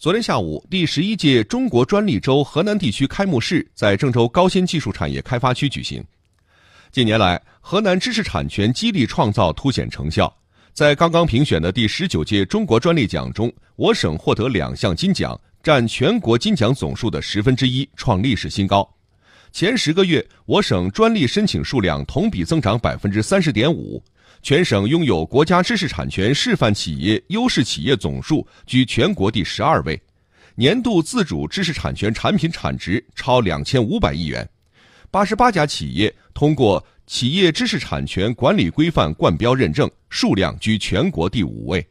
昨天下午，第十一届中国专利周河南地区开幕式在郑州高新技术产业开发区举行。近年来，河南知识产权激励创造凸显成效。在刚刚评选的第十九届中国专利奖中，我省获得两项金奖，占全国金奖总数的十分之一，创历史新高。前十个月，我省专利申请数量同比增长百分之三十点五。全省拥有国家知识产权示范企业、优势企业总数居全国第十二位，年度自主知识产权产品产值超两千五百亿元，八十八家企业通过企业知识产权管理规范冠标认证，数量居全国第五位。